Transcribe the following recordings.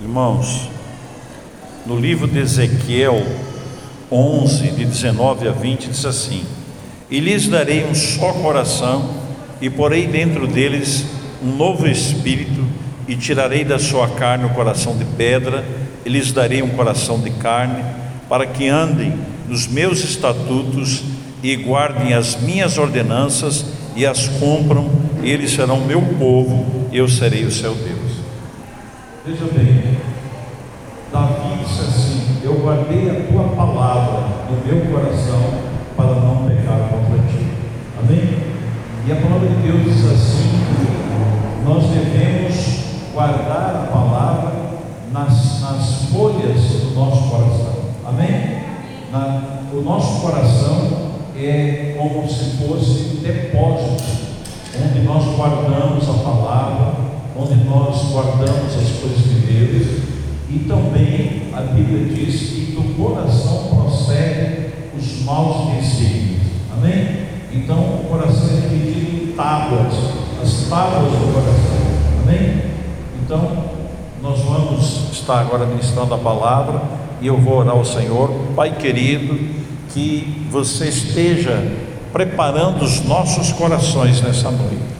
Irmãos, no livro de Ezequiel 11, de 19 a 20, diz assim: E lhes darei um só coração, e porei dentro deles um novo espírito, e tirarei da sua carne o coração de pedra, e lhes darei um coração de carne, para que andem nos meus estatutos e guardem as minhas ordenanças e as cumpram, e eles serão meu povo, e eu serei o seu Deus. Veja bem, Davi disse assim: Eu guardei a tua palavra no meu coração para não pecar contra ti. Amém? E a palavra de Deus diz assim: Nós devemos guardar a palavra nas, nas folhas do nosso coração. Amém? Na, o nosso coração é como se fosse depósito, onde nós guardamos a palavra onde nós guardamos as coisas de Deus, e também a Bíblia diz que do coração procedem os maus desígnios. Amém? Então o coração é dividido em tábuas, as tábuas do coração. Amém? Então nós vamos estar agora ministrando a palavra e eu vou orar ao Senhor, Pai querido, que você esteja preparando os nossos corações nessa noite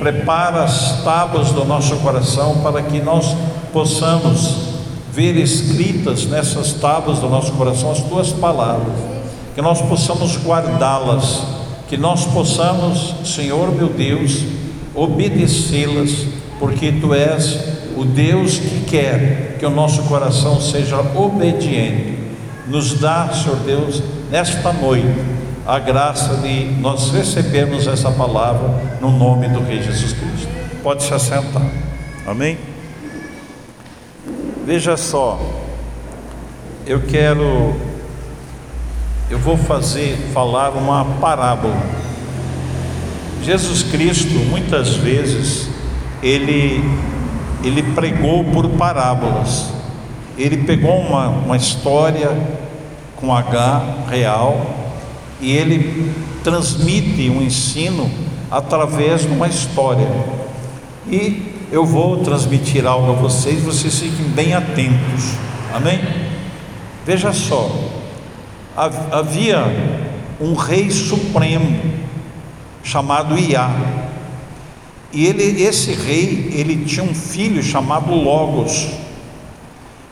prepara as tábuas do nosso coração para que nós possamos ver escritas nessas tábuas do nosso coração as tuas palavras, que nós possamos guardá-las, que nós possamos, Senhor meu Deus, obedecê-las, porque tu és o Deus que quer que o nosso coração seja obediente. Nos dá, Senhor Deus, nesta noite a graça de nós recebermos essa palavra no nome do Rei Jesus Cristo. Pode se assentar. Amém? Veja só, eu quero, eu vou fazer, falar uma parábola. Jesus Cristo, muitas vezes, ele, ele pregou por parábolas. Ele pegou uma, uma história com H real e ele transmite um ensino através de uma história. E eu vou transmitir algo a vocês, vocês fiquem bem atentos. Amém? Veja só, havia um rei supremo chamado Iá. E ele, esse rei, ele tinha um filho chamado Logos.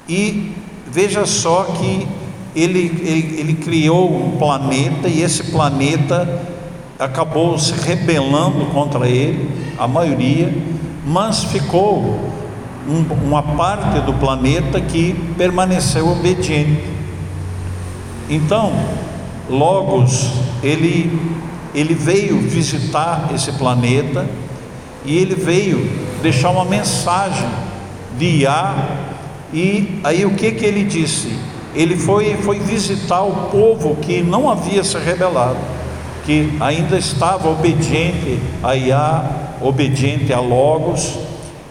E veja só que ele, ele, ele criou um planeta e esse planeta acabou se rebelando contra ele, a maioria, mas ficou um, uma parte do planeta que permaneceu obediente. Então, Logos, ele, ele veio visitar esse planeta e ele veio deixar uma mensagem de Iá, e aí o que que ele disse? ele foi, foi visitar o povo que não havia se rebelado, que ainda estava obediente a Iá, obediente a Logos,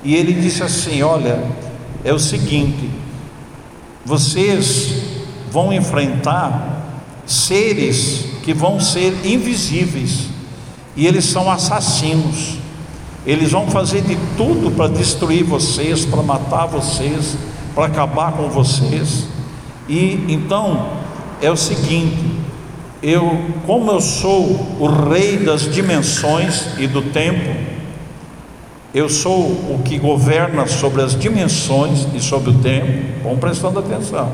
e ele disse assim: Olha, é o seguinte, vocês vão enfrentar seres que vão ser invisíveis, e eles são assassinos, eles vão fazer de tudo para destruir vocês, para matar vocês, para acabar com vocês. E então é o seguinte, eu, como eu sou o rei das dimensões e do tempo, eu sou o que governa sobre as dimensões e sobre o tempo, vão prestando atenção.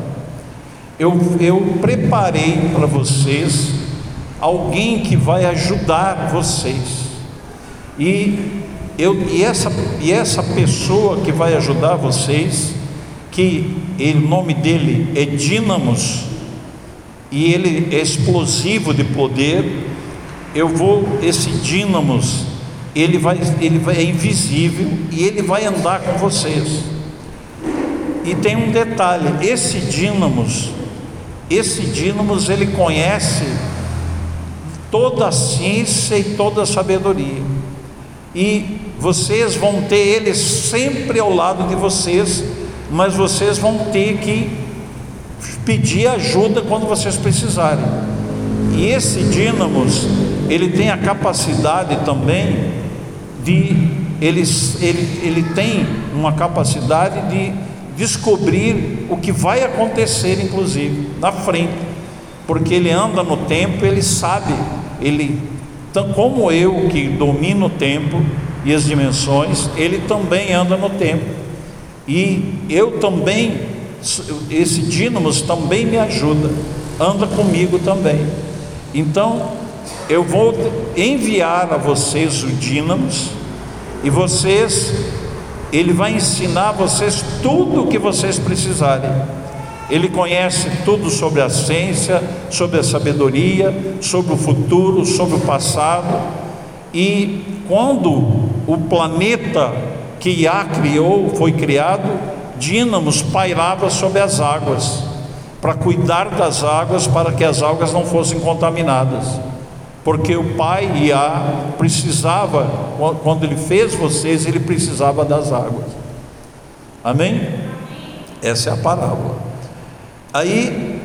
Eu, eu preparei para vocês alguém que vai ajudar vocês. E, eu, e, essa, e essa pessoa que vai ajudar vocês, que o nome dele é Dínamos, e ele é explosivo de poder. Eu vou, esse Dínamos, ele vai, ele vai, é invisível e ele vai andar com vocês. E tem um detalhe: esse Dínamos, esse Dínamos, ele conhece toda a ciência e toda a sabedoria. E vocês vão ter ele sempre ao lado de vocês mas vocês vão ter que pedir ajuda quando vocês precisarem. E esse dínamos, ele tem a capacidade também de, ele, ele, ele tem uma capacidade de, descobrir o que vai acontecer, inclusive, na frente, porque ele anda no tempo, ele sabe, ele, como eu que domino o tempo e as dimensões, ele também anda no tempo, e eu também, esse dínamos também me ajuda, anda comigo também. Então, eu vou enviar a vocês o dínamos, e vocês ele vai ensinar vocês tudo o que vocês precisarem. Ele conhece tudo sobre a ciência, sobre a sabedoria, sobre o futuro, sobre o passado. E quando o planeta que Iá criou foi criado, Dínamos pairava sobre as águas, para cuidar das águas, para que as águas não fossem contaminadas porque o pai Iá precisava, quando ele fez vocês, ele precisava das águas. Amém? Essa é a parábola. Aí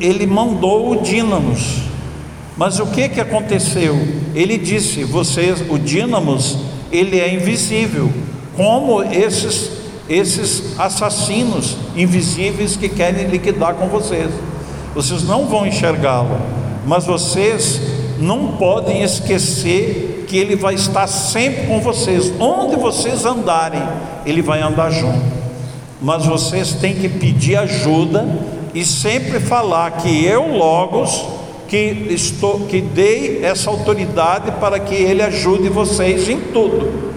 ele mandou o dínamos. Mas o que que aconteceu? Ele disse: "Vocês, o dínamos, ele é invisível, como esses esses assassinos invisíveis que querem liquidar com vocês. Vocês não vão enxergá-lo, mas vocês não podem esquecer que Ele vai estar sempre com vocês, onde vocês andarem, Ele vai andar junto. Mas vocês têm que pedir ajuda e sempre falar que eu, Logos, que estou, que dei essa autoridade para que Ele ajude vocês em tudo.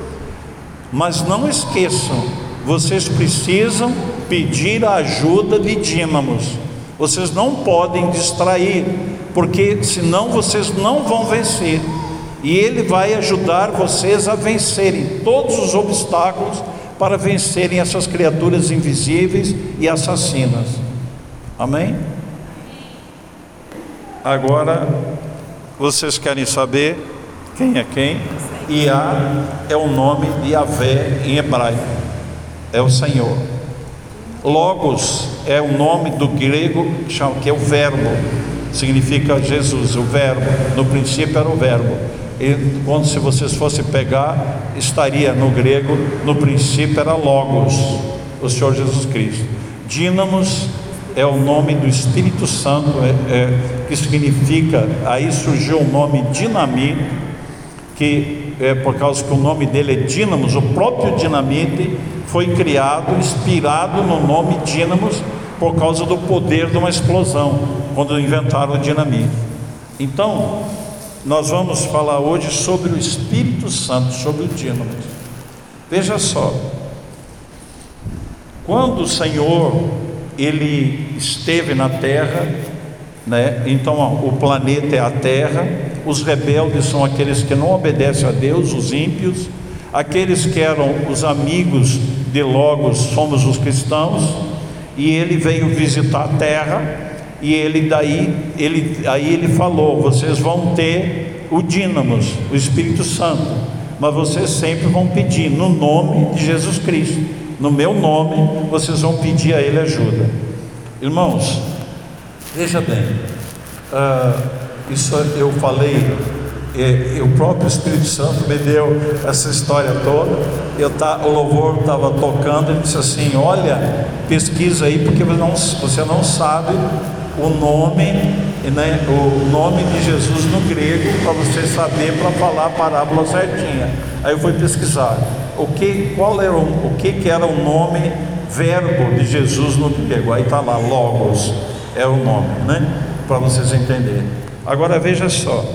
Mas não esqueçam, vocês precisam pedir a ajuda de Dínamos. Vocês não podem distrair porque senão vocês não vão vencer. E Ele vai ajudar vocês a vencerem todos os obstáculos para vencerem essas criaturas invisíveis e assassinas. Amém? Agora, vocês querem saber quem é quem? Iá é o nome de Yahvé em hebraico, é o Senhor. Logos é o nome do grego que é o verbo significa Jesus, o Verbo. No princípio era o Verbo. E quando se vocês fossem pegar, estaria no grego, no princípio era Logos, o Senhor Jesus Cristo. Dínamos é o nome do Espírito Santo, é, é, que significa, aí surgiu o nome dinamite, que é por causa que o nome dele é Dínamos, o próprio dinamite foi criado, inspirado no nome Dínamos, por causa do poder de uma explosão, quando inventaram o dinamite. Então, nós vamos falar hoje sobre o Espírito Santo, sobre o dínamo. Veja só, quando o Senhor ele esteve na terra, né? Então o planeta é a terra, os rebeldes são aqueles que não obedecem a Deus, os ímpios, aqueles que eram os amigos de Logos somos os cristãos, e ele veio visitar a terra e ele daí ele aí ele falou: vocês vão ter o dínamos, o Espírito Santo, mas vocês sempre vão pedir no nome de Jesus Cristo, no meu nome, vocês vão pedir a Ele ajuda. Irmãos, veja bem, uh, isso eu falei e, e, o próprio Espírito Santo me deu essa história toda. Eu tá, o louvor estava tocando, ele disse assim: Olha, pesquisa aí, porque não, você não sabe o nome, né, o nome de Jesus no grego, para você saber para falar a parábola certinha. Aí eu fui pesquisar o que, qual era o, o que, que era o nome verbo de Jesus no grego. Aí está lá, Logos, é o nome, né? Para vocês entenderem. Agora veja só.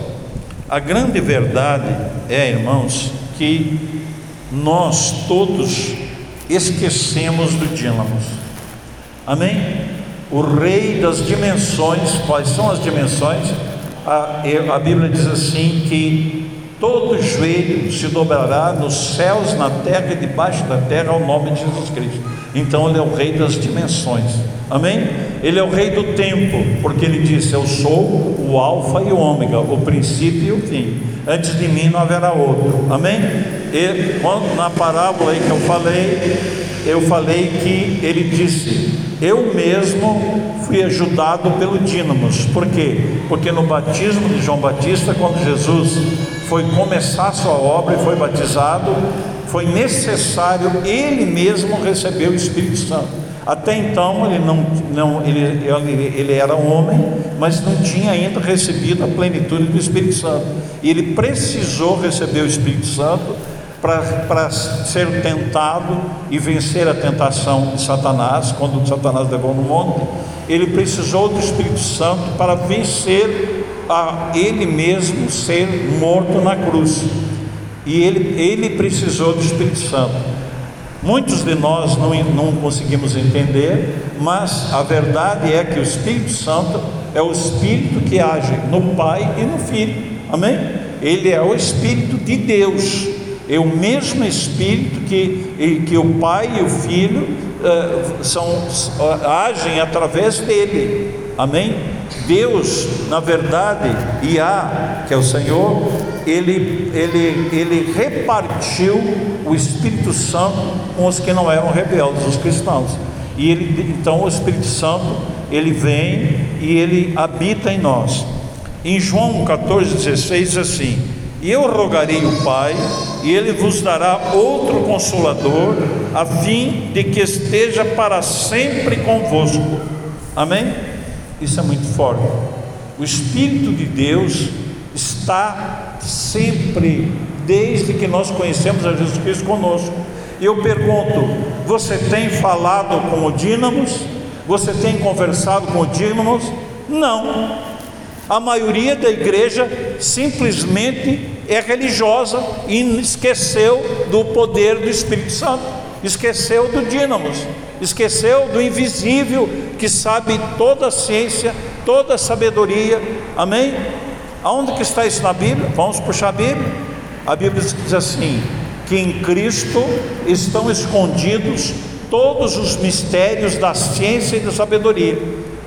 A grande verdade é, irmãos, que nós todos esquecemos do dínamos. Amém? O rei das dimensões, quais são as dimensões? A, a Bíblia diz assim que todo joelho se dobrará nos céus, na terra e debaixo da terra ao nome de Jesus Cristo. Então ele é o rei das dimensões. Amém? Ele é o rei do tempo, porque ele disse: Eu sou o Alfa e o Ômega, o princípio e o fim. Antes de mim não haverá outro. Amém? E quando, na parábola aí que eu falei, eu falei que ele disse: Eu mesmo fui ajudado pelo dínamos. Por quê? Porque no batismo de João Batista, quando Jesus foi começar a sua obra e foi batizado, foi necessário ele mesmo receber o Espírito Santo Até então ele não, não ele, ele, ele era homem, mas não tinha ainda recebido a plenitude do Espírito Santo. E ele precisou receber o Espírito Santo para ser tentado e vencer a tentação de Satanás, quando Satanás levou no monte, ele precisou do Espírito Santo para vencer a ele mesmo ser morto na cruz. E ele, ele precisou do Espírito Santo. Muitos de nós não, não conseguimos entender, mas a verdade é que o Espírito Santo é o Espírito que age no Pai e no Filho. Amém? Ele é o Espírito de Deus. É o mesmo Espírito que, que o Pai e o Filho uh, são, uh, agem através dele. Amém? Deus, na verdade, Iá, que é o Senhor, ele, ele, ele repartiu o Espírito Santo com os que não eram rebeldes, os cristãos. E ele, então o Espírito Santo, ele vem e ele habita em nós. Em João 14,16 diz assim: E eu rogarei o Pai, e ele vos dará outro consolador, a fim de que esteja para sempre convosco. Amém? Isso é muito forte. O Espírito de Deus está sempre, desde que nós conhecemos a Jesus Cristo conosco. E eu pergunto: você tem falado com o Dínamos? Você tem conversado com o Dínamos? Não. A maioria da igreja simplesmente é religiosa e esqueceu do poder do Espírito Santo, esqueceu do Dínamos, esqueceu do invisível que sabe toda a ciência, toda a sabedoria. Amém? Aonde que está isso na Bíblia? Vamos puxar a Bíblia. A Bíblia diz assim: que em Cristo estão escondidos todos os mistérios da ciência e da sabedoria.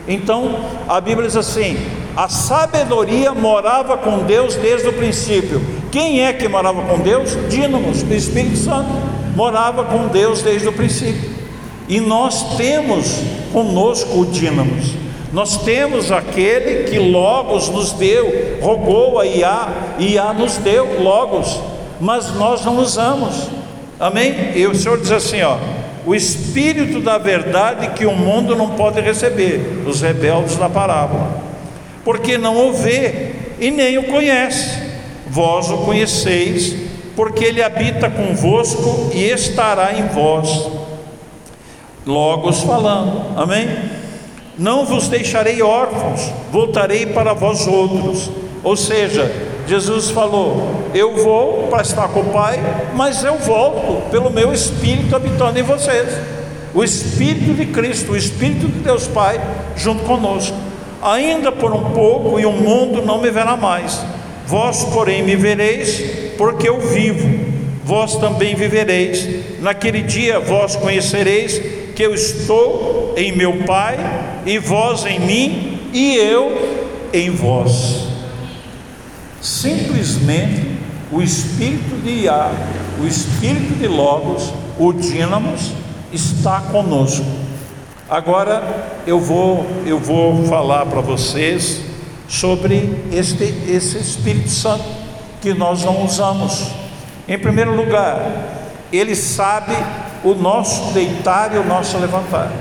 Então, a Bíblia diz assim: a sabedoria morava com Deus desde o princípio. Quem é que morava com Deus? Dínamos, o Espírito Santo morava com Deus desde o princípio. E nós temos conosco o dínamos. Nós temos aquele que Logos nos deu, rogou a Iá, Iá nos deu Logos, mas nós não usamos. Amém? E o Senhor diz assim: ó, o Espírito da verdade que o mundo não pode receber, os rebeldes da parábola, porque não o vê e nem o conhece. Vós o conheceis, porque ele habita convosco e estará em vós. Logos falando, amém? Não vos deixarei órfãos, voltarei para vós outros. Ou seja, Jesus falou: Eu vou para estar com o Pai, mas eu volto pelo meu Espírito habitando em vocês. O Espírito de Cristo, o Espírito de Deus Pai, junto conosco. Ainda por um pouco e o mundo não me verá mais. Vós, porém, me vereis, porque eu vivo. Vós também vivereis. Naquele dia vós conhecereis que eu estou em meu Pai, e vós em mim, e eu em vós. Simplesmente o Espírito de Iá, o Espírito de Logos, o Dínamos, está conosco. Agora eu vou, eu vou falar para vocês sobre este, esse Espírito Santo que nós não usamos. Em primeiro lugar, ele sabe o nosso deitar e o nosso levantar,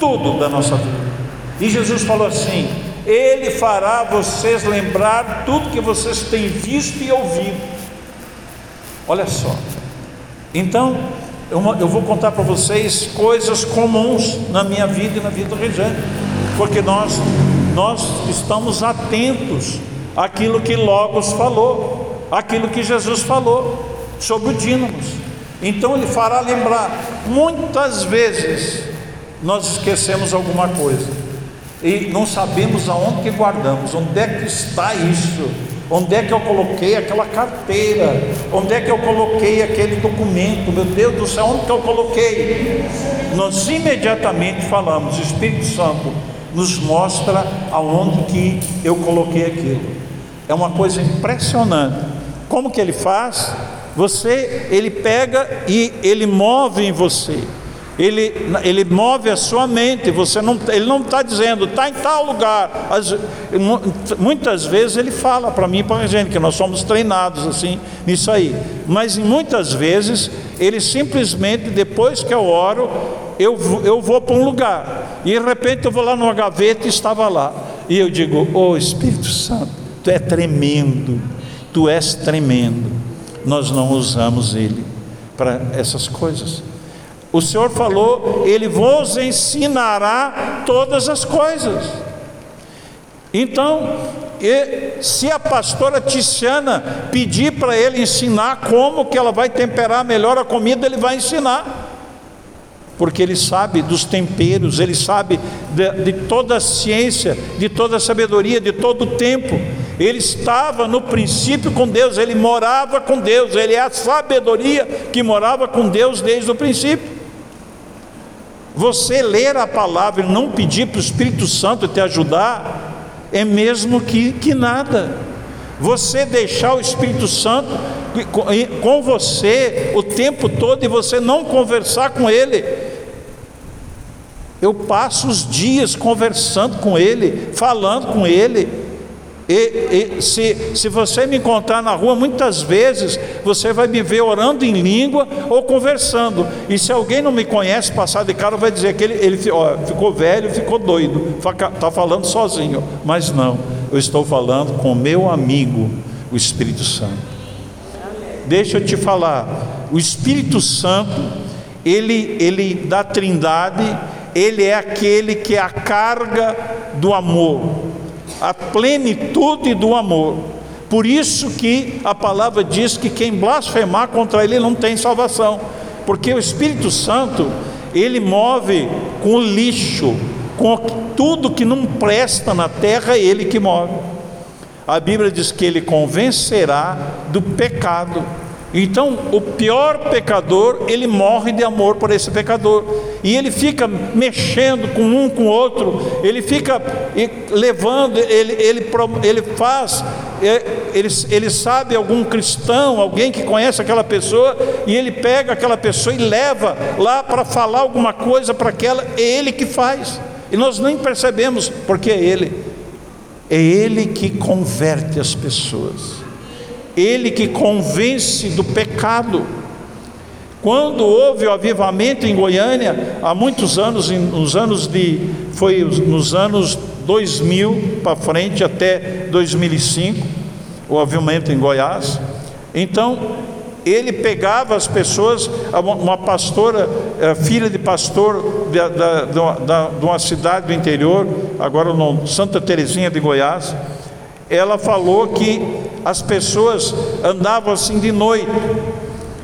tudo da nossa vida. E Jesus falou assim: Ele fará vocês lembrar tudo que vocês têm visto e ouvido. Olha só. Então, eu vou contar para vocês coisas comuns na minha vida e na vida do Regiane, porque nós, nós estamos atentos àquilo que Logos falou, aquilo que Jesus falou sobre o dínamos. Então ele fará lembrar. Muitas vezes nós esquecemos alguma coisa e não sabemos aonde que guardamos, onde é que está isso, onde é que eu coloquei aquela carteira, onde é que eu coloquei aquele documento, meu Deus do céu, onde que eu coloquei? Nós imediatamente falamos, o Espírito Santo nos mostra aonde que eu coloquei aquilo. É uma coisa impressionante. Como que ele faz? Você, ele pega e ele move em você. Ele, ele move a sua mente, você não, ele não está dizendo, está em tal lugar. As, muitas vezes ele fala para mim e para a gente, que nós somos treinados assim nisso aí. Mas muitas vezes ele simplesmente, depois que eu oro, eu, eu vou para um lugar, e de repente eu vou lá numa gaveta e estava lá, e eu digo: Ô oh, Espírito Santo, tu é tremendo, tu és tremendo. Nós não usamos ele para essas coisas. O Senhor falou: Ele vos ensinará todas as coisas. Então, se a pastora Tiziana pedir para ele ensinar como que ela vai temperar melhor a comida, ele vai ensinar. Porque ele sabe dos temperos, ele sabe de, de toda a ciência, de toda a sabedoria, de todo o tempo. Ele estava no princípio com Deus, ele morava com Deus, ele é a sabedoria que morava com Deus desde o princípio. Você ler a palavra e não pedir para o Espírito Santo te ajudar, é mesmo que, que nada. Você deixar o Espírito Santo com você o tempo todo e você não conversar com Ele. Eu passo os dias conversando com Ele, falando com Ele. E, e, se, se você me encontrar na rua, muitas vezes você vai me ver orando em língua ou conversando. E se alguém não me conhece, passar de cara, vai dizer que ele, ele ó, ficou velho, ficou doido, está falando sozinho. Mas não, eu estou falando com meu amigo, o Espírito Santo. Deixa eu te falar, o Espírito Santo, ele, ele da Trindade, ele é aquele que é a carga do amor a plenitude do amor. Por isso que a palavra diz que quem blasfemar contra ele não tem salvação, porque o Espírito Santo, ele move com lixo, com tudo que não presta na terra, é ele que move. A Bíblia diz que ele convencerá do pecado. Então, o pior pecador, ele morre de amor por esse pecador, e ele fica mexendo com um com outro, ele fica levando, ele, ele, ele faz, é, ele, ele sabe algum cristão, alguém que conhece aquela pessoa, e ele pega aquela pessoa e leva lá para falar alguma coisa para aquela, é ele que faz, e nós nem percebemos, porque é ele, é ele que converte as pessoas. Ele que convence do pecado. Quando houve o avivamento em Goiânia, há muitos anos, nos anos de, foi nos anos 2000 para frente até 2005, o avivamento em Goiás. Então, ele pegava as pessoas, uma pastora, é, filha de pastor de, de uma cidade do interior, agora Santa Terezinha de Goiás, ela falou que as pessoas andavam assim de noite.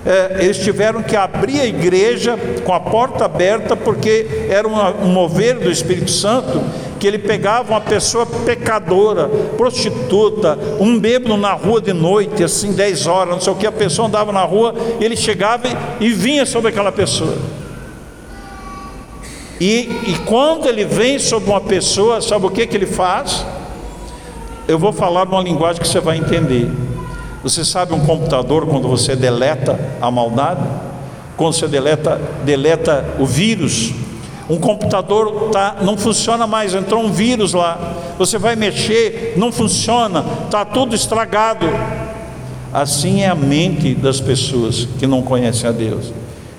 É, eles tiveram que abrir a igreja com a porta aberta, porque era um mover do Espírito Santo, que ele pegava uma pessoa pecadora, prostituta, um bêbado na rua de noite, assim, 10 horas, não sei o que, a pessoa andava na rua, ele chegava e, e vinha sobre aquela pessoa. E, e quando ele vem sobre uma pessoa, sabe o que, que ele faz? Eu vou falar numa linguagem que você vai entender. Você sabe um computador quando você deleta a maldade? Quando você deleta, deleta o vírus? Um computador tá, não funciona mais, entrou um vírus lá. Você vai mexer, não funciona, está tudo estragado. Assim é a mente das pessoas que não conhecem a Deus.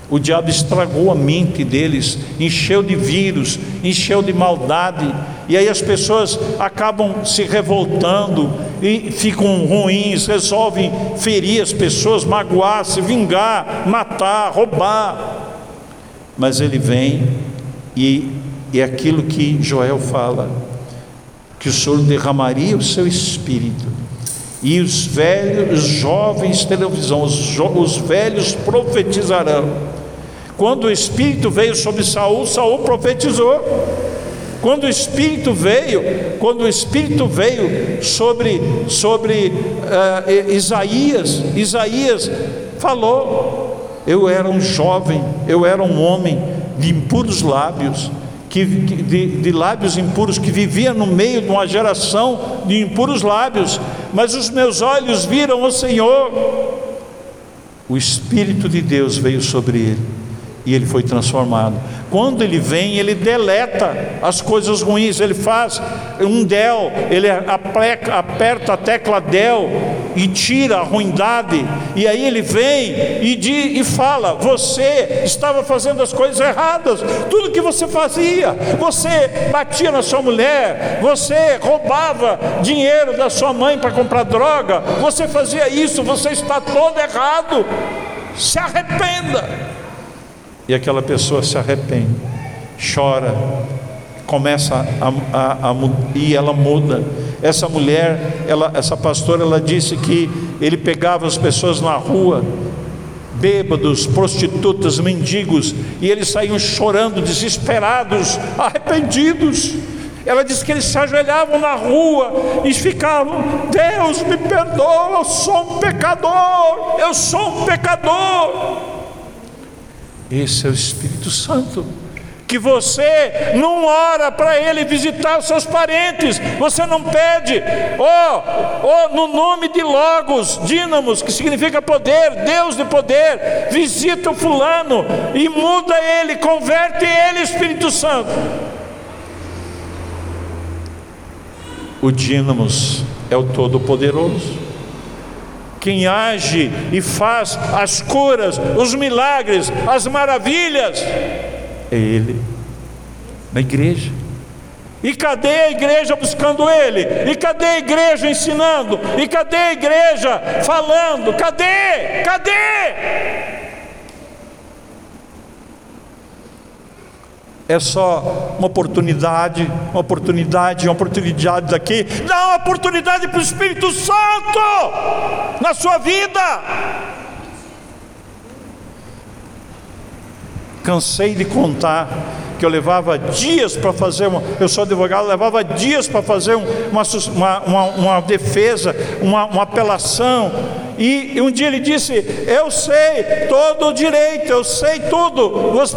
O diabo estragou a mente deles, encheu de vírus, encheu de maldade, e aí as pessoas acabam se revoltando e ficam ruins, resolvem ferir as pessoas, magoar, se vingar, matar, roubar. Mas ele vem e é aquilo que Joel fala, que o Senhor derramaria o seu espírito. E os velhos, os jovens terão visão, os, os velhos profetizarão quando o Espírito veio sobre Saul, Saul profetizou. Quando o Espírito veio, quando o Espírito veio sobre, sobre uh, Isaías, Isaías falou: Eu era um jovem, eu era um homem de impuros lábios, que, de, de lábios impuros, que vivia no meio de uma geração de impuros lábios, mas os meus olhos viram o Senhor. O Espírito de Deus veio sobre ele e ele foi transformado. Quando ele vem, ele deleta as coisas ruins, ele faz um del, ele aperta a tecla del e tira a ruindade, e aí ele vem e, diz, e fala: Você estava fazendo as coisas erradas, tudo que você fazia, você batia na sua mulher, você roubava dinheiro da sua mãe para comprar droga, você fazia isso, você está todo errado, se arrependa. E aquela pessoa se arrepende, chora, começa a, a, a, e ela muda. Essa mulher, ela, essa pastora, ela disse que ele pegava as pessoas na rua, bêbados, prostitutas, mendigos, e eles saíam chorando, desesperados, arrependidos. Ela disse que eles se ajoelhavam na rua e ficavam: Deus me perdoa, eu sou um pecador, eu sou um pecador. Esse é o Espírito Santo. Que você não ora para ele visitar os seus parentes, você não pede, oh, oh, no nome de Logos, Dínamos, que significa poder, Deus de poder, visita o fulano e muda ele, converte ele, Espírito Santo. O Dínamos é o Todo-Poderoso quem age e faz as curas, os milagres, as maravilhas, é Ele, na igreja. E cadê a igreja buscando Ele? E cadê a igreja ensinando? E cadê a igreja falando? Cadê? Cadê? É só uma oportunidade, uma oportunidade, uma oportunidade daqui. Dá uma oportunidade para o Espírito Santo na sua vida. Cansei de contar que eu levava dias para fazer uma. Eu sou advogado, levava dias para fazer uma, uma, uma, defesa, uma, uma, apelação. E um dia ele disse: Eu sei todo o direito, eu sei tudo. Você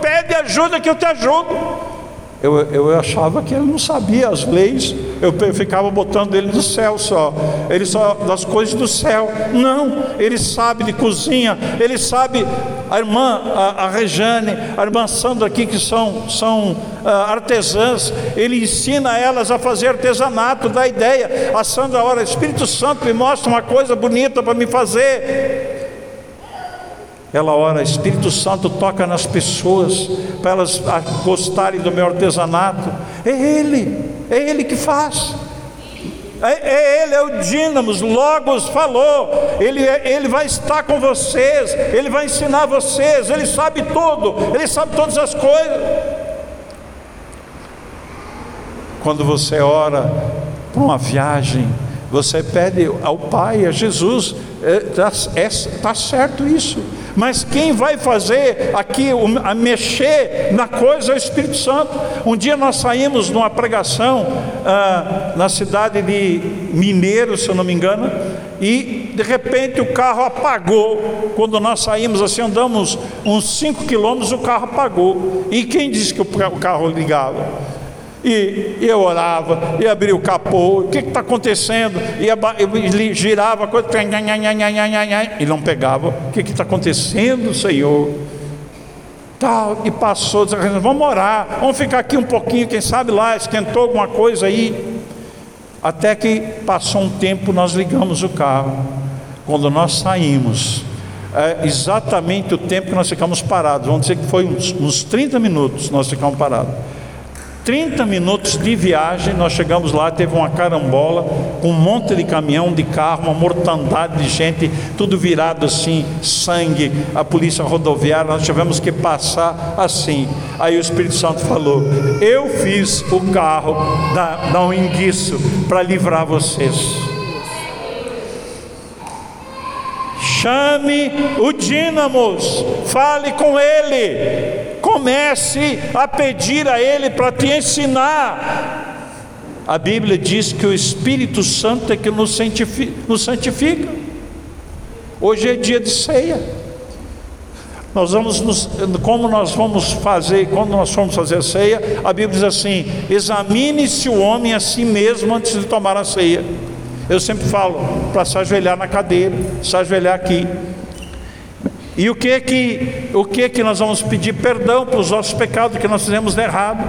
pede ajuda que eu te ajudo. Eu, eu achava que ele não sabia as leis, eu ficava botando ele no céu só, ele só das coisas do céu. Não, ele sabe de cozinha, ele sabe, a irmã, a, a Rejane, a irmã Sandra aqui, que são, são uh, artesãs, ele ensina elas a fazer artesanato, dá ideia. A Sandra, ora, Espírito Santo me mostra uma coisa bonita para me fazer ela ora, Espírito Santo toca nas pessoas para elas gostarem do meu artesanato. É Ele, é Ele que faz. É, é Ele, é o Dínamos, Logos falou, ele, é, ele vai estar com vocês, Ele vai ensinar vocês, Ele sabe tudo, Ele sabe todas as coisas. Quando você ora para uma viagem, você pede ao Pai, a Jesus, está é, é, tá certo isso mas quem vai fazer aqui a mexer na coisa é o Espírito Santo. Um dia nós saímos numa pregação ah, na cidade de Mineiro, se eu não me engano, e de repente o carro apagou. Quando nós saímos assim, andamos uns 5 quilômetros, o carro apagou. E quem disse que o carro ligava? E, eu orava, e abria o capô, o que está acontecendo? E ele girava a coisa, e não pegava. O que está acontecendo, Senhor? Tal, e passou, vamos orar, vamos ficar aqui um pouquinho, quem sabe lá, esquentou alguma coisa aí. Até que passou um tempo, nós ligamos o carro. Quando nós saímos, é exatamente o tempo que nós ficamos parados, vamos dizer que foi uns, uns 30 minutos nós ficamos parados. 30 minutos de viagem, nós chegamos lá, teve uma carambola, com um monte de caminhão, de carro, uma mortandade de gente, tudo virado assim, sangue, a polícia rodoviária, nós tivemos que passar assim. Aí o Espírito Santo falou: Eu fiz o carro dar, dar um enguiço para livrar vocês. Chame o dínamos, fale com ele comece a pedir a Ele para te ensinar. A Bíblia diz que o Espírito Santo é que nos santifica. Hoje é dia de ceia. Nós vamos nos, como nós vamos fazer, quando nós formos fazer a ceia, a Bíblia diz assim: examine-se o homem a si mesmo antes de tomar a ceia. Eu sempre falo para se ajoelhar na cadeira, se ajoelhar aqui. E o que que, o que que nós vamos pedir perdão pelos nossos pecados que nós fizemos de errado?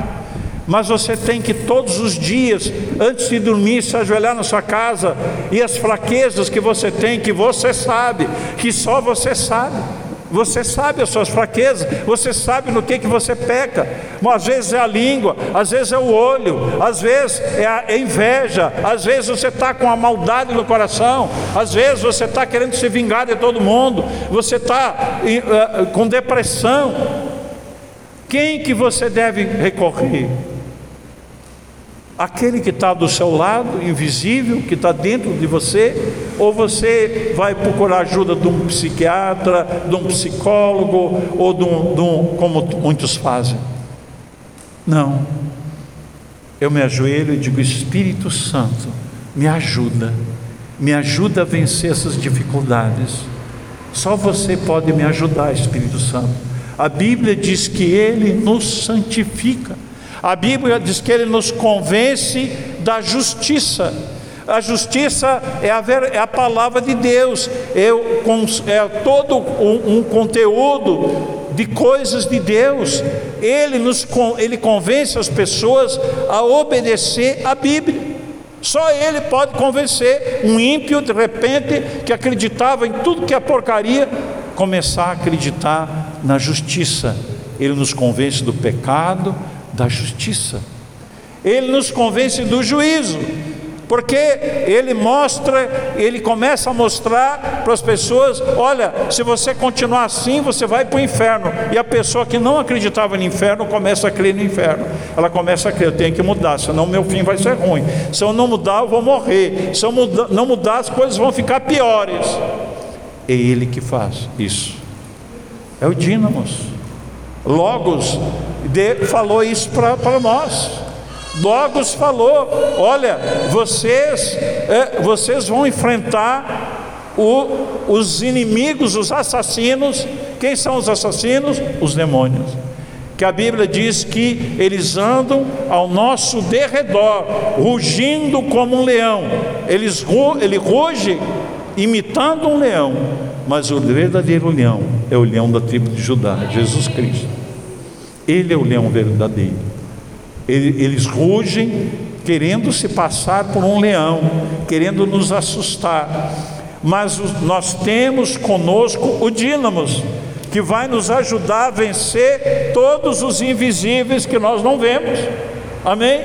mas você tem que todos os dias, antes de dormir, se ajoelhar na sua casa e as fraquezas que você tem, que você sabe, que só você sabe. Você sabe as suas fraquezas, você sabe no que, que você peca. Às vezes é a língua, às vezes é o olho, às vezes é a inveja, às vezes você está com a maldade no coração, às vezes você está querendo se vingar de todo mundo, você está uh, com depressão. Quem que você deve recorrer? Aquele que está do seu lado, invisível, que está dentro de você, ou você vai procurar ajuda de um psiquiatra, de um psicólogo, ou de um, de um como muitos fazem? Não. Eu me ajoelho e digo: Espírito Santo, me ajuda, me ajuda a vencer essas dificuldades. Só você pode me ajudar, Espírito Santo. A Bíblia diz que Ele nos santifica. A Bíblia diz que ele nos convence da justiça. A justiça é a, ver, é a palavra de Deus, é, todo um, um conteúdo de coisas de Deus. Ele, nos, ele convence as pessoas a obedecer a Bíblia. Só ele pode convencer um ímpio, de repente, que acreditava em tudo que é porcaria, começar a acreditar na justiça. Ele nos convence do pecado, da justiça. Ele nos convence do juízo, porque ele mostra, ele começa a mostrar para as pessoas: olha, se você continuar assim, você vai para o inferno. E a pessoa que não acreditava no inferno começa a crer no inferno. Ela começa a crer: eu tenho que mudar, senão meu fim vai ser ruim. Se eu não mudar, eu vou morrer. Se eu não mudar, as coisas vão ficar piores. É ele que faz isso. É o dínamos. Logos de, falou isso para nós. Logos falou: olha, vocês, é, vocês vão enfrentar o, os inimigos, os assassinos. Quem são os assassinos? Os demônios. Que a Bíblia diz que eles andam ao nosso derredor, rugindo como um leão. Eles, ele ruge imitando um leão, mas o verdadeiro leão é o leão da tribo de Judá, Jesus Cristo. Ele é o leão verdadeiro. Eles rugem querendo se passar por um leão, querendo nos assustar. Mas nós temos conosco o dínamos, que vai nos ajudar a vencer todos os invisíveis que nós não vemos. Amém?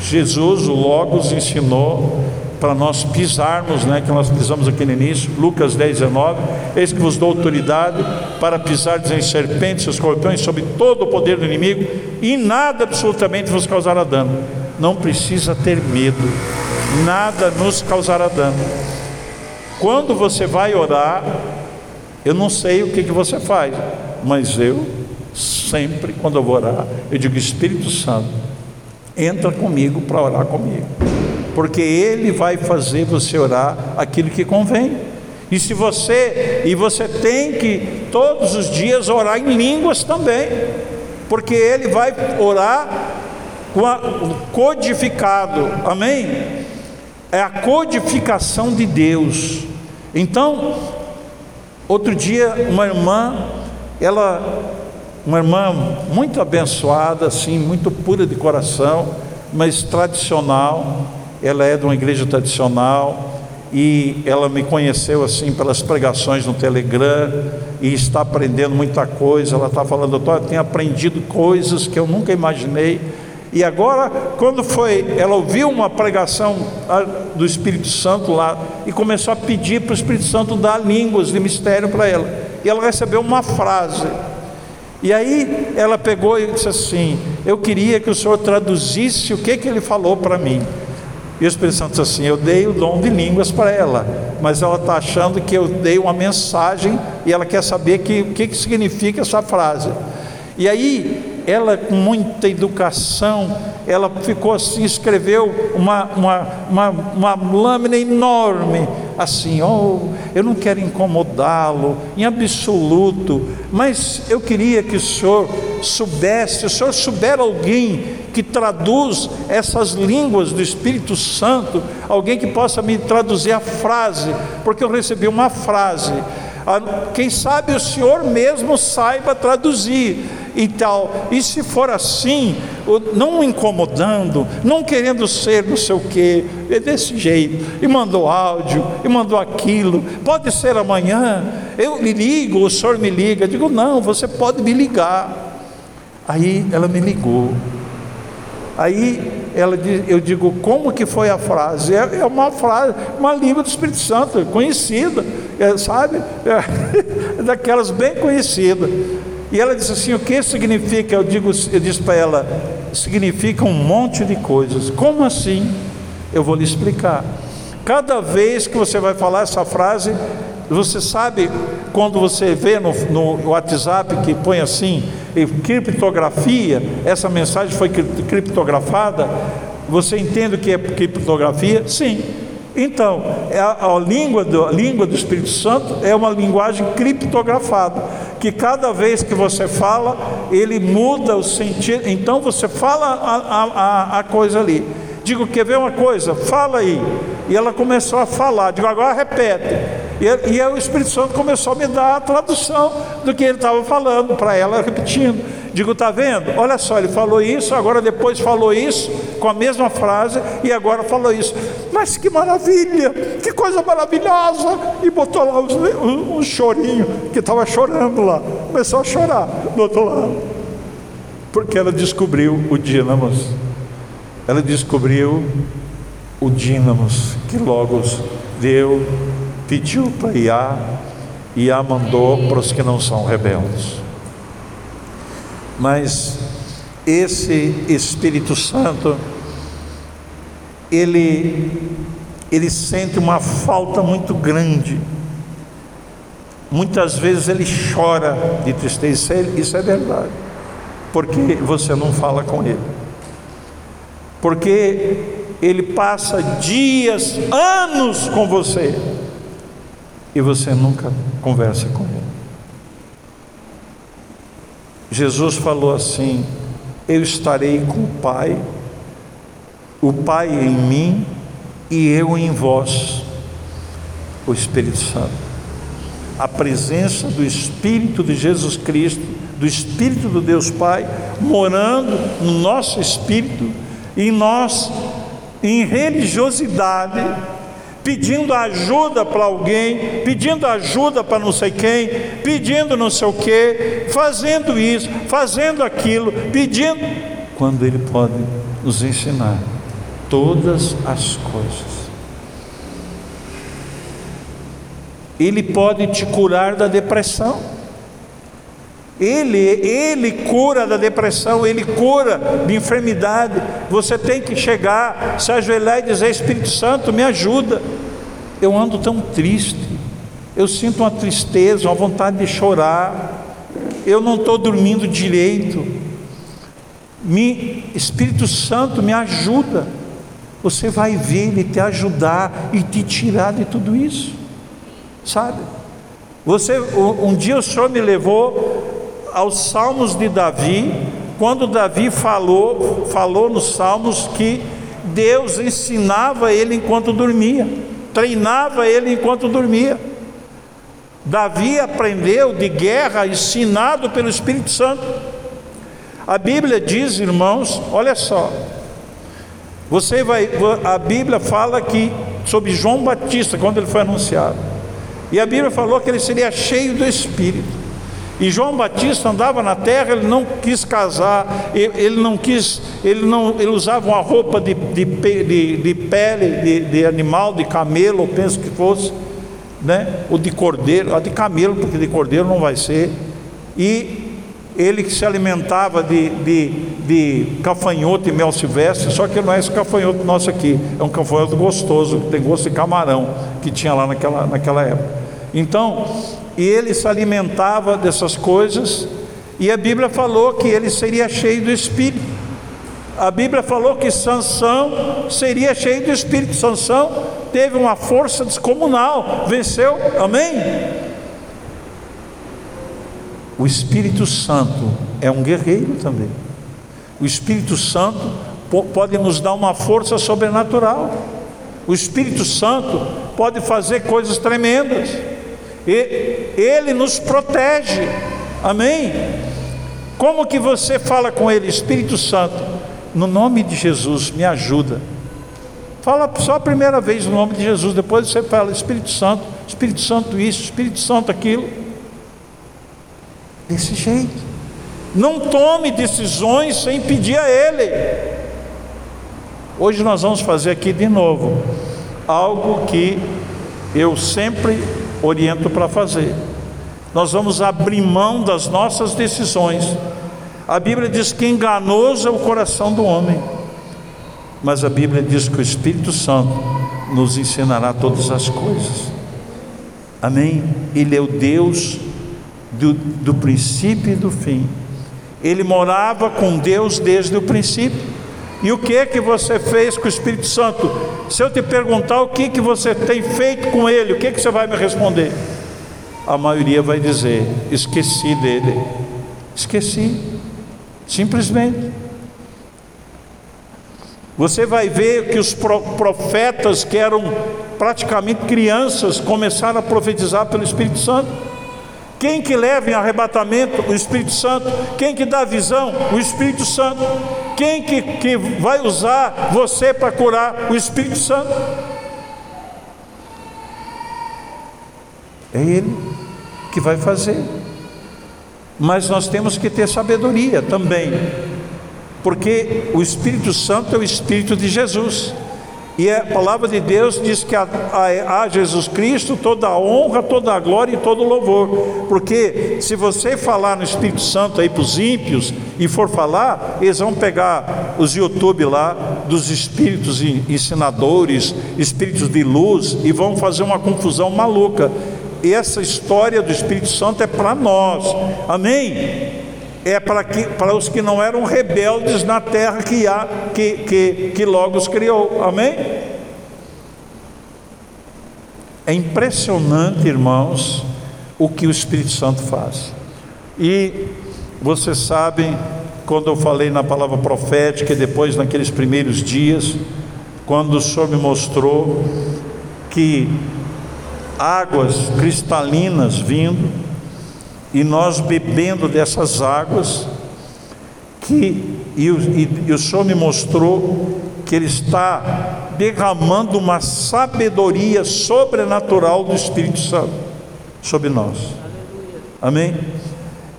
Jesus, o Logos, ensinou para nós pisarmos, né, que nós pisamos aqui no início, Lucas 10, 19, eis que vos dou autoridade para pisar em serpentes, escorpiões, sobre todo o poder do inimigo, e nada absolutamente vos causará dano. Não precisa ter medo, nada nos causará dano. Quando você vai orar, eu não sei o que, que você faz, mas eu sempre, quando eu vou orar, eu digo: Espírito Santo, entra comigo para orar comigo porque Ele vai fazer você orar aquilo que convém. E se você e você tem que todos os dias orar em línguas também, porque Ele vai orar codificado, amém? É a codificação de Deus. Então, outro dia uma irmã, ela uma irmã muito abençoada, assim, muito pura de coração, mas tradicional, ela é de uma igreja tradicional e ela me conheceu assim pelas pregações no Telegram e está aprendendo muita coisa. Ela está falando, doutor, eu tenho aprendido coisas que eu nunca imaginei. E agora, quando foi, ela ouviu uma pregação ah, do Espírito Santo lá e começou a pedir para o Espírito Santo dar línguas de mistério para ela. E ela recebeu uma frase. E aí ela pegou e disse assim: Eu queria que o senhor traduzisse o que, que ele falou para mim. E o Espírito Santo disse assim: Eu dei o dom de línguas para ela, mas ela está achando que eu dei uma mensagem e ela quer saber o que, que significa essa frase. E aí, ela com muita educação, ela ficou assim, escreveu uma, uma, uma, uma lâmina enorme, assim, oh, eu não quero incomodá-lo, em absoluto, mas eu queria que o senhor soubesse, se o senhor souber alguém que traduz essas línguas do Espírito Santo, alguém que possa me traduzir a frase, porque eu recebi uma frase. Ah, quem sabe o Senhor mesmo saiba traduzir. E tal. E se for assim, não incomodando, não querendo ser não sei o que, é desse jeito. E mandou áudio, e mandou aquilo. Pode ser amanhã, eu lhe ligo, o senhor me liga. Eu digo, não, você pode me ligar. Aí ela me ligou. Aí ela, eu digo, como que foi a frase? É, é uma frase, uma língua do Espírito Santo, conhecida, é, sabe? É, daquelas bem conhecidas. E ela disse assim: o que significa? Eu, digo, eu disse para ela: significa um monte de coisas. Como assim? Eu vou lhe explicar. Cada vez que você vai falar essa frase, você sabe quando você vê no, no WhatsApp que põe assim, criptografia, essa mensagem foi criptografada, você entende o que é criptografia? Sim. Então, é a, língua do, a língua do Espírito Santo é uma linguagem criptografada, que cada vez que você fala, ele muda o sentido. Então, você fala a, a, a coisa ali. Digo, quer ver uma coisa? Fala aí. E ela começou a falar. Digo, agora repete. E, e o Espírito Santo começou a me dar a tradução do que ele estava falando para ela, repetindo. Digo, tá vendo? Olha só, ele falou isso, agora depois falou isso, com a mesma frase, e agora falou isso. Mas que maravilha, que coisa maravilhosa! E botou lá um, um chorinho, que estava chorando lá, começou a chorar do outro lado, porque ela descobriu o dínamos, ela descobriu o dínamos que Logos deu pediu para Iá, Iá mandou para os que não são rebeldes. Mas esse Espírito Santo, ele, ele sente uma falta muito grande. Muitas vezes ele chora de tristeza, isso é, é verdade, porque você não fala com ele, porque ele passa dias, anos com você, e você nunca conversa com ele. Jesus falou assim: Eu estarei com o Pai, o Pai em mim e eu em vós, o Espírito Santo. A presença do Espírito de Jesus Cristo, do Espírito do Deus Pai, morando no nosso espírito e nós, em religiosidade, pedindo ajuda para alguém, pedindo ajuda para não sei quem, pedindo não sei o que, fazendo isso, fazendo aquilo, pedindo, quando Ele pode nos ensinar todas as coisas. Ele pode te curar da depressão. Ele, ele cura da depressão, ele cura de enfermidade. Você tem que chegar, se ajoelhar e dizer: Espírito Santo, me ajuda. Eu ando tão triste, eu sinto uma tristeza, uma vontade de chorar, eu não estou dormindo direito. Me, Espírito Santo, me ajuda. Você vai ver Ele te ajudar e te tirar de tudo isso, sabe? Você, um dia o Senhor me levou aos Salmos de Davi, quando Davi falou, falou nos Salmos que Deus ensinava ele enquanto dormia, treinava ele enquanto dormia. Davi aprendeu de guerra ensinado pelo Espírito Santo. A Bíblia diz, irmãos, olha só. Você vai, a Bíblia fala que sobre João Batista quando ele foi anunciado. E a Bíblia falou que ele seria cheio do Espírito. E João Batista andava na terra, ele não quis casar, ele não quis, ele não, ele usava uma roupa de, de, de, de pele de, de, animal, de camelo, penso que fosse, né? Ou de cordeiro, a de camelo, porque de cordeiro não vai ser. E ele que se alimentava de, de, de cafanhoto e mel silvestre, só que não é esse cafanhoto nosso aqui, é um cafanhoto gostoso, que tem gosto de camarão, que tinha lá naquela, naquela época. Então, e ele se alimentava dessas coisas, e a Bíblia falou que ele seria cheio do Espírito. A Bíblia falou que Sansão seria cheio do Espírito. Sansão teve uma força descomunal, venceu, amém? O Espírito Santo é um guerreiro também. O Espírito Santo pode nos dar uma força sobrenatural. O Espírito Santo pode fazer coisas tremendas. E ele nos protege. Amém? Como que você fala com ele, Espírito Santo, no nome de Jesus, me ajuda. Fala só a primeira vez no nome de Jesus, depois você fala Espírito Santo, Espírito Santo isso, Espírito Santo aquilo. Desse jeito. Não tome decisões sem pedir a Ele. Hoje nós vamos fazer aqui de novo algo que eu sempre oriento para fazer. Nós vamos abrir mão das nossas decisões. A Bíblia diz que enganoso é o coração do homem, mas a Bíblia diz que o Espírito Santo nos ensinará todas as coisas. Amém? Ele é o Deus do, do princípio e do fim. Ele morava com Deus desde o princípio. E o que que você fez com o Espírito Santo? Se eu te perguntar o que que você tem feito com ele, o que que você vai me responder? A maioria vai dizer: esqueci dele. Esqueci. Simplesmente. Você vai ver que os profetas que eram praticamente crianças começaram a profetizar pelo Espírito Santo. Quem que leva em arrebatamento? O Espírito Santo. Quem que dá visão? O Espírito Santo. Quem que, que vai usar você para curar? O Espírito Santo. É Ele que vai fazer. Mas nós temos que ter sabedoria também, porque o Espírito Santo é o Espírito de Jesus. E a palavra de Deus diz que a, a, a, Jesus Cristo toda a honra, toda a glória e todo o louvor. Porque se você falar no Espírito Santo aí para os ímpios e for falar, eles vão pegar os YouTube lá dos espíritos ensinadores, espíritos de luz e vão fazer uma confusão maluca. E essa história do Espírito Santo é para nós. Amém? É para, que, para os que não eram rebeldes na terra que, há, que, que, que Logos criou. Amém? É impressionante, irmãos, o que o Espírito Santo faz. E vocês sabem, quando eu falei na palavra profética, e depois naqueles primeiros dias, quando o Senhor me mostrou que águas cristalinas vindo, e nós bebendo dessas águas, que e e, e o Senhor me mostrou que Ele está derramando uma sabedoria sobrenatural do Espírito Santo sobre nós. Amém?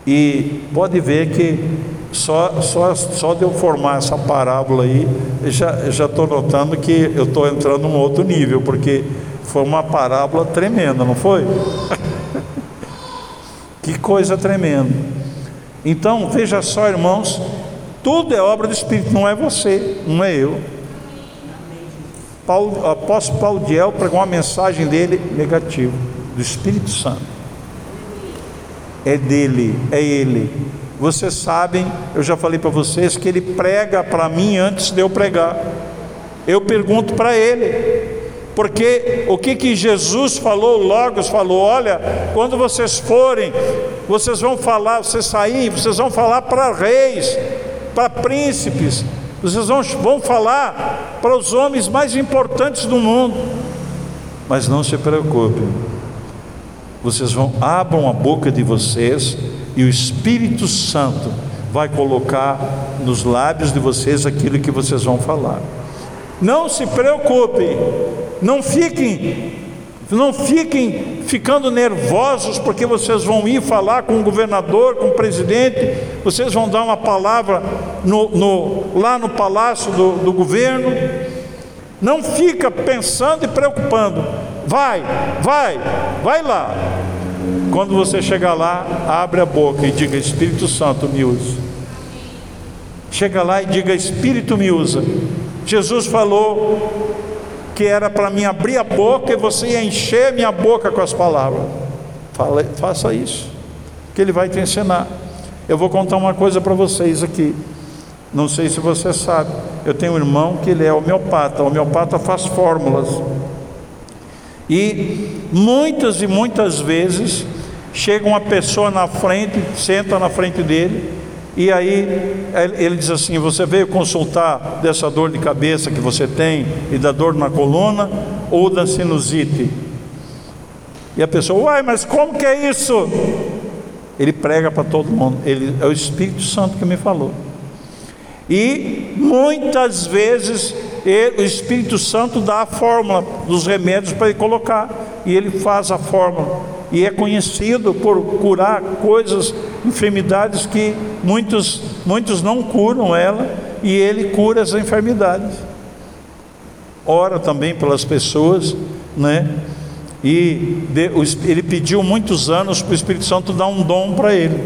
E pode ver que só, só, só de eu formar essa parábola aí, já estou notando que eu estou entrando num outro nível, porque foi uma parábola tremenda, não foi? Que coisa tremenda. Então, veja só, irmãos, tudo é obra do Espírito, não é você, não é eu. Paulo, apóstolo Paulo Diel pregou uma mensagem dele negativa, do Espírito Santo. É dele, é ele. Vocês sabem, eu já falei para vocês que ele prega para mim antes de eu pregar. Eu pergunto para ele, porque o que, que Jesus falou, Logos falou: olha, quando vocês forem, vocês vão falar, vocês saírem, vocês vão falar para reis, para príncipes, vocês vão, vão falar para os homens mais importantes do mundo. Mas não se preocupem, vocês vão, abram a boca de vocês e o Espírito Santo vai colocar nos lábios de vocês aquilo que vocês vão falar. Não se preocupem, não fiquem, não fiquem ficando nervosos porque vocês vão ir falar com o governador, com o presidente, vocês vão dar uma palavra no, no, lá no palácio do, do governo. Não fica pensando e preocupando. Vai, vai, vai lá. Quando você chegar lá, abre a boca e diga: Espírito Santo me usa. Chega lá e diga: Espírito me usa. Jesus falou que era para mim abrir a boca e você ia encher minha boca com as palavras. Fala, faça isso, que Ele vai te ensinar. Eu vou contar uma coisa para vocês aqui. Não sei se você sabe. Eu tenho um irmão que ele é homeopata. O homeopata faz fórmulas. E muitas e muitas vezes chega uma pessoa na frente, senta na frente dele e aí ele diz assim: Você veio consultar dessa dor de cabeça que você tem e da dor na coluna ou da sinusite? E a pessoa, uai, mas como que é isso? Ele prega para todo mundo. Ele é o Espírito Santo que me falou. E muitas vezes ele, o Espírito Santo dá a fórmula dos remédios para ele colocar, e ele faz a fórmula. E é conhecido por curar coisas, enfermidades que muitos, muitos não curam ela, e ele cura as enfermidades. Ora também pelas pessoas, né? E ele pediu muitos anos para o Espírito Santo dar um dom para ele.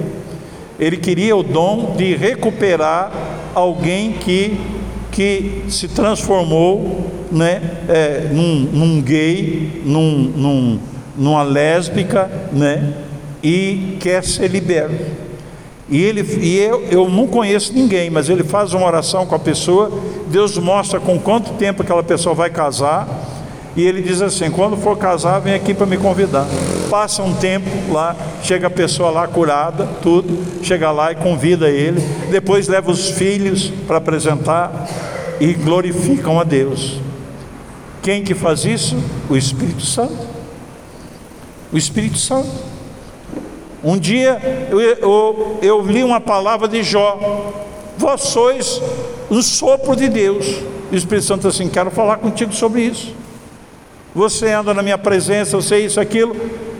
Ele queria o dom de recuperar alguém que, que se transformou né, é, num, num, gay, num, num, numa lésbica, né, e quer ser liberto. E, ele, e eu, eu não conheço ninguém, mas ele faz uma oração com a pessoa, Deus mostra com quanto tempo aquela pessoa vai casar, e ele diz assim: quando for casar, vem aqui para me convidar. Passa um tempo lá, chega a pessoa lá curada, tudo, chega lá e convida ele. Depois leva os filhos para apresentar e glorificam a Deus. Quem que faz isso? O Espírito Santo. O Espírito Santo. Um dia eu, eu, eu li uma palavra de Jó. Vós sois um sopro de Deus. E o Espírito Santo assim: quero falar contigo sobre isso você anda na minha presença, você isso, aquilo.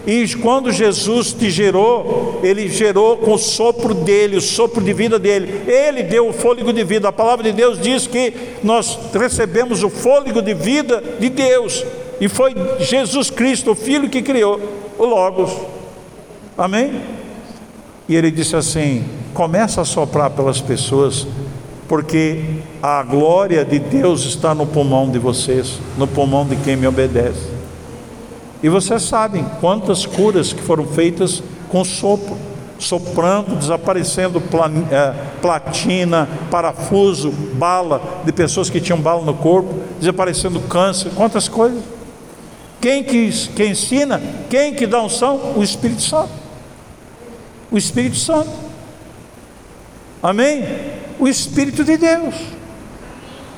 E quando Jesus te gerou, Ele gerou com o sopro dele, o sopro de vida dele. Ele deu o fôlego de vida. A palavra de Deus diz que nós recebemos o fôlego de vida de Deus. E foi Jesus Cristo, o Filho, que criou o Logos. Amém? E ele disse assim: começa a soprar pelas pessoas porque a glória de Deus está no pulmão de vocês, no pulmão de quem me obedece. E vocês sabem quantas curas que foram feitas com sopro, soprando, desaparecendo é, platina, parafuso, bala, de pessoas que tinham bala no corpo, desaparecendo câncer, quantas coisas. Quem que, que ensina? Quem que dá unção? O Espírito Santo. O Espírito Santo. Amém? o Espírito de Deus.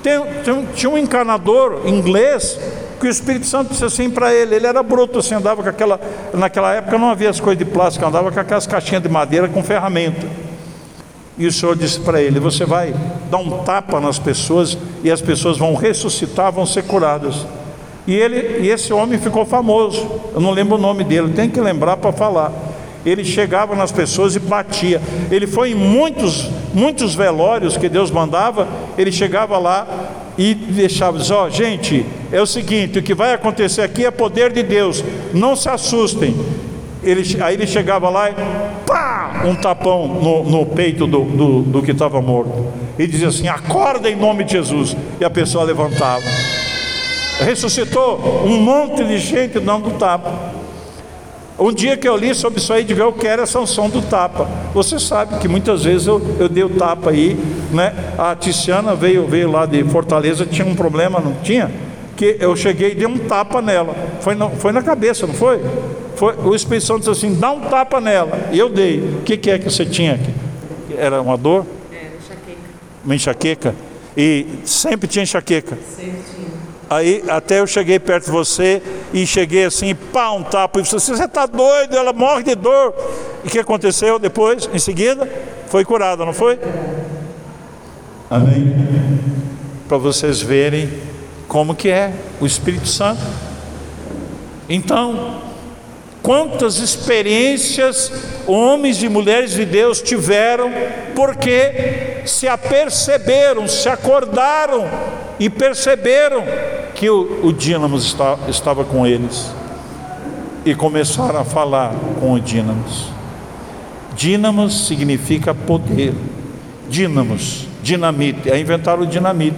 Tem, tem, tinha um encanador inglês que o Espírito Santo disse assim para ele, ele era bruto, assim, andava com aquela, naquela época não havia as coisas de plástico, andava com aquelas caixinhas de madeira com ferramenta. E o Senhor disse para ele: Você vai dar um tapa nas pessoas e as pessoas vão ressuscitar, vão ser curadas. E, ele, e esse homem ficou famoso. Eu não lembro o nome dele, tem que lembrar para falar. Ele chegava nas pessoas e batia. Ele foi em muitos, muitos velórios que Deus mandava. Ele chegava lá e deixava dizer: Ó, oh, gente, é o seguinte: o que vai acontecer aqui é poder de Deus. Não se assustem. Ele, aí ele chegava lá e pá, um tapão no, no peito do, do, do que estava morto. E dizia assim: acorda em nome de Jesus. E a pessoa levantava. Ressuscitou um monte de gente dando tapa. Um dia que eu li sobre isso aí, digo, eu quero a sanção do tapa. Você sabe que muitas vezes eu, eu dei o tapa aí, né? A Tiziana veio, veio lá de Fortaleza, tinha um problema, não tinha? Que eu cheguei e dei um tapa nela. Foi, na, foi na cabeça, não foi? foi? O Espírito Santo disse assim: dá um tapa nela. E eu dei. O que, que é que você tinha aqui? Era uma dor? Era enxaqueca. Uma enxaqueca? E sempre tinha enxaqueca? Sempre tinha. Aí até eu cheguei perto de você e cheguei assim, pá, um tapa. E você, você está doido, ela morre de dor. E o que aconteceu depois? Em seguida, foi curada, não foi? Amém. Para vocês verem como que é o Espírito Santo. Então, quantas experiências homens e mulheres de Deus tiveram porque se aperceberam, se acordaram e perceberam que o, o dínamos está, estava com eles e começaram a falar com o dínamos. Dínamos significa poder. Dínamos, dinamite, é inventaram o dinamite.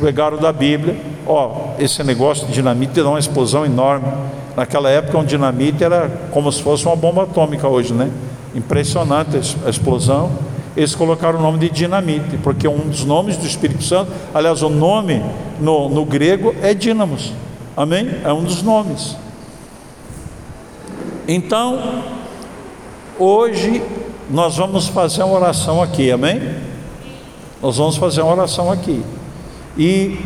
Pegaram da Bíblia, ó, esse negócio de dinamite dá uma explosão enorme. Naquela época um dinamite era como se fosse uma bomba atômica hoje, né? Impressionante a explosão eles colocaram o nome de dinamite, porque um dos nomes do Espírito Santo, aliás, o nome no, no grego é dínamos, amém? É um dos nomes. Então, hoje nós vamos fazer uma oração aqui, amém? Nós vamos fazer uma oração aqui, e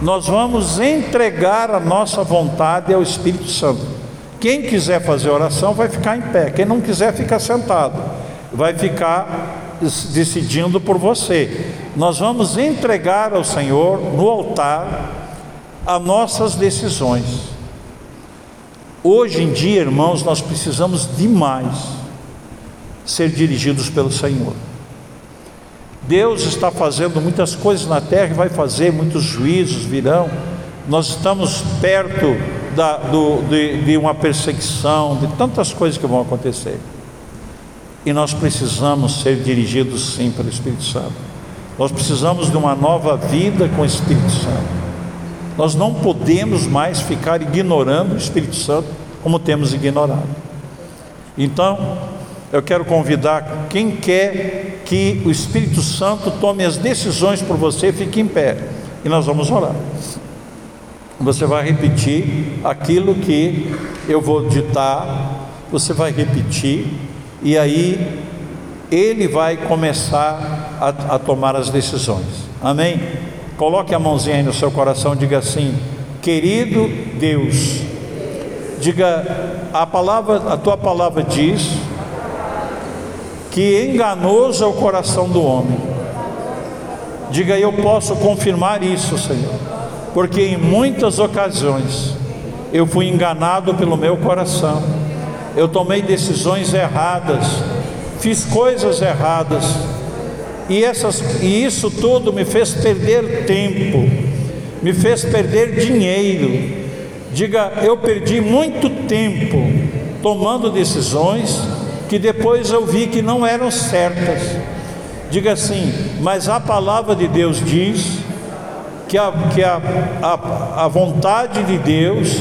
nós vamos entregar a nossa vontade ao Espírito Santo. Quem quiser fazer oração vai ficar em pé, quem não quiser fica sentado, vai ficar decidindo por você. Nós vamos entregar ao Senhor no altar as nossas decisões. Hoje em dia, irmãos, nós precisamos demais ser dirigidos pelo Senhor. Deus está fazendo muitas coisas na terra e vai fazer, muitos juízos virão. Nós estamos perto da, do, de, de uma perseguição, de tantas coisas que vão acontecer. E nós precisamos ser dirigidos sim pelo Espírito Santo. Nós precisamos de uma nova vida com o Espírito Santo. Nós não podemos mais ficar ignorando o Espírito Santo como temos ignorado. Então, eu quero convidar quem quer que o Espírito Santo tome as decisões por você, fique em pé. E nós vamos orar. Você vai repetir aquilo que eu vou ditar, você vai repetir, e aí ele vai começar a, a tomar as decisões. Amém? Coloque a mãozinha aí no seu coração, diga assim: Querido Deus, diga a palavra, a tua palavra diz que enganoso é o coração do homem. Diga, eu posso confirmar isso, Senhor porque em muitas ocasiões eu fui enganado pelo meu coração, eu tomei decisões erradas, fiz coisas erradas, e, essas, e isso tudo me fez perder tempo, me fez perder dinheiro. Diga, eu perdi muito tempo tomando decisões que depois eu vi que não eram certas. Diga assim, mas a palavra de Deus diz que a, que a, a, a vontade de Deus,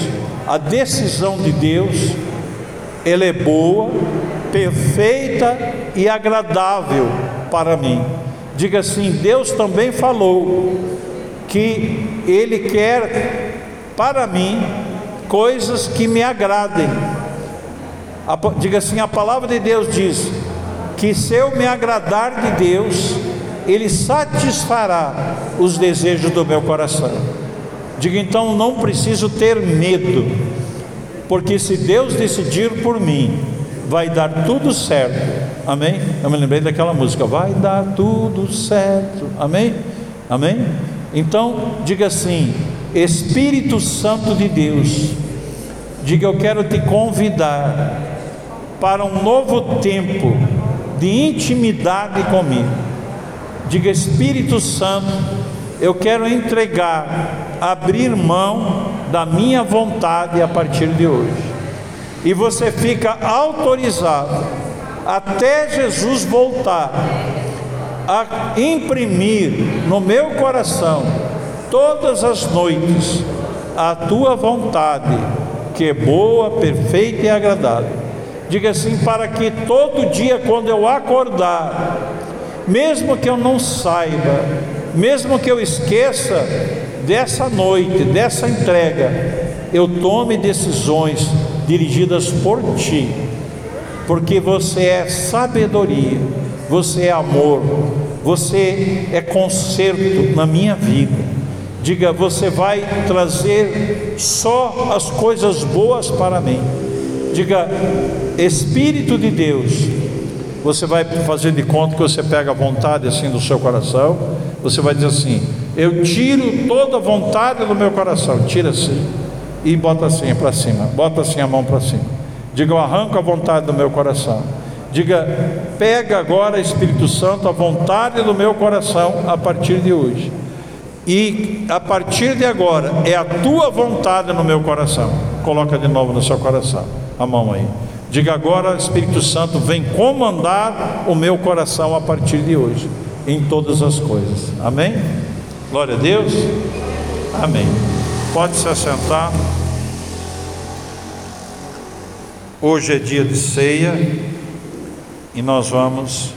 a decisão de Deus, ela é boa, perfeita e agradável para mim. Diga assim: Deus também falou que Ele quer para mim coisas que me agradem. Diga assim: a palavra de Deus diz que se eu me agradar de Deus, ele satisfará os desejos do meu coração. Diga então, não preciso ter medo, porque se Deus decidir por mim, vai dar tudo certo. Amém? Eu me lembrei daquela música, vai dar tudo certo. Amém? Amém? Então, diga assim: Espírito Santo de Deus, diga eu quero te convidar para um novo tempo de intimidade comigo Diga Espírito Santo, eu quero entregar, abrir mão da minha vontade a partir de hoje. E você fica autorizado até Jesus voltar a imprimir no meu coração todas as noites a tua vontade, que é boa, perfeita e agradável. Diga assim: para que todo dia, quando eu acordar, mesmo que eu não saiba, mesmo que eu esqueça dessa noite, dessa entrega, eu tome decisões dirigidas por ti, porque você é sabedoria, você é amor, você é conserto na minha vida. Diga, você vai trazer só as coisas boas para mim. Diga, Espírito de Deus, você vai fazer de conta que você pega a vontade assim do seu coração, você vai dizer assim: Eu tiro toda a vontade do meu coração, tira assim e bota assim para cima, bota assim a mão para cima. Diga: Eu arranco a vontade do meu coração. Diga: Pega agora, Espírito Santo, a vontade do meu coração a partir de hoje. E a partir de agora é a tua vontade no meu coração. Coloca de novo no seu coração a mão aí. Diga agora, Espírito Santo, vem comandar o meu coração a partir de hoje, em todas as coisas. Amém? Glória a Deus. Amém. Pode se assentar. Hoje é dia de ceia e nós vamos